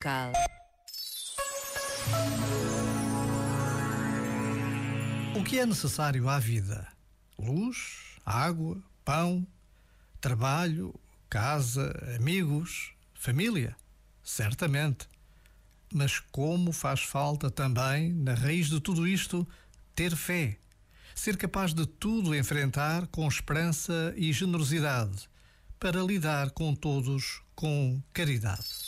Cal. O que é necessário à vida? Luz, água, pão, trabalho, casa, amigos, família? Certamente. Mas como faz falta também, na raiz de tudo isto, ter fé. Ser capaz de tudo enfrentar com esperança e generosidade, para lidar com todos com caridade.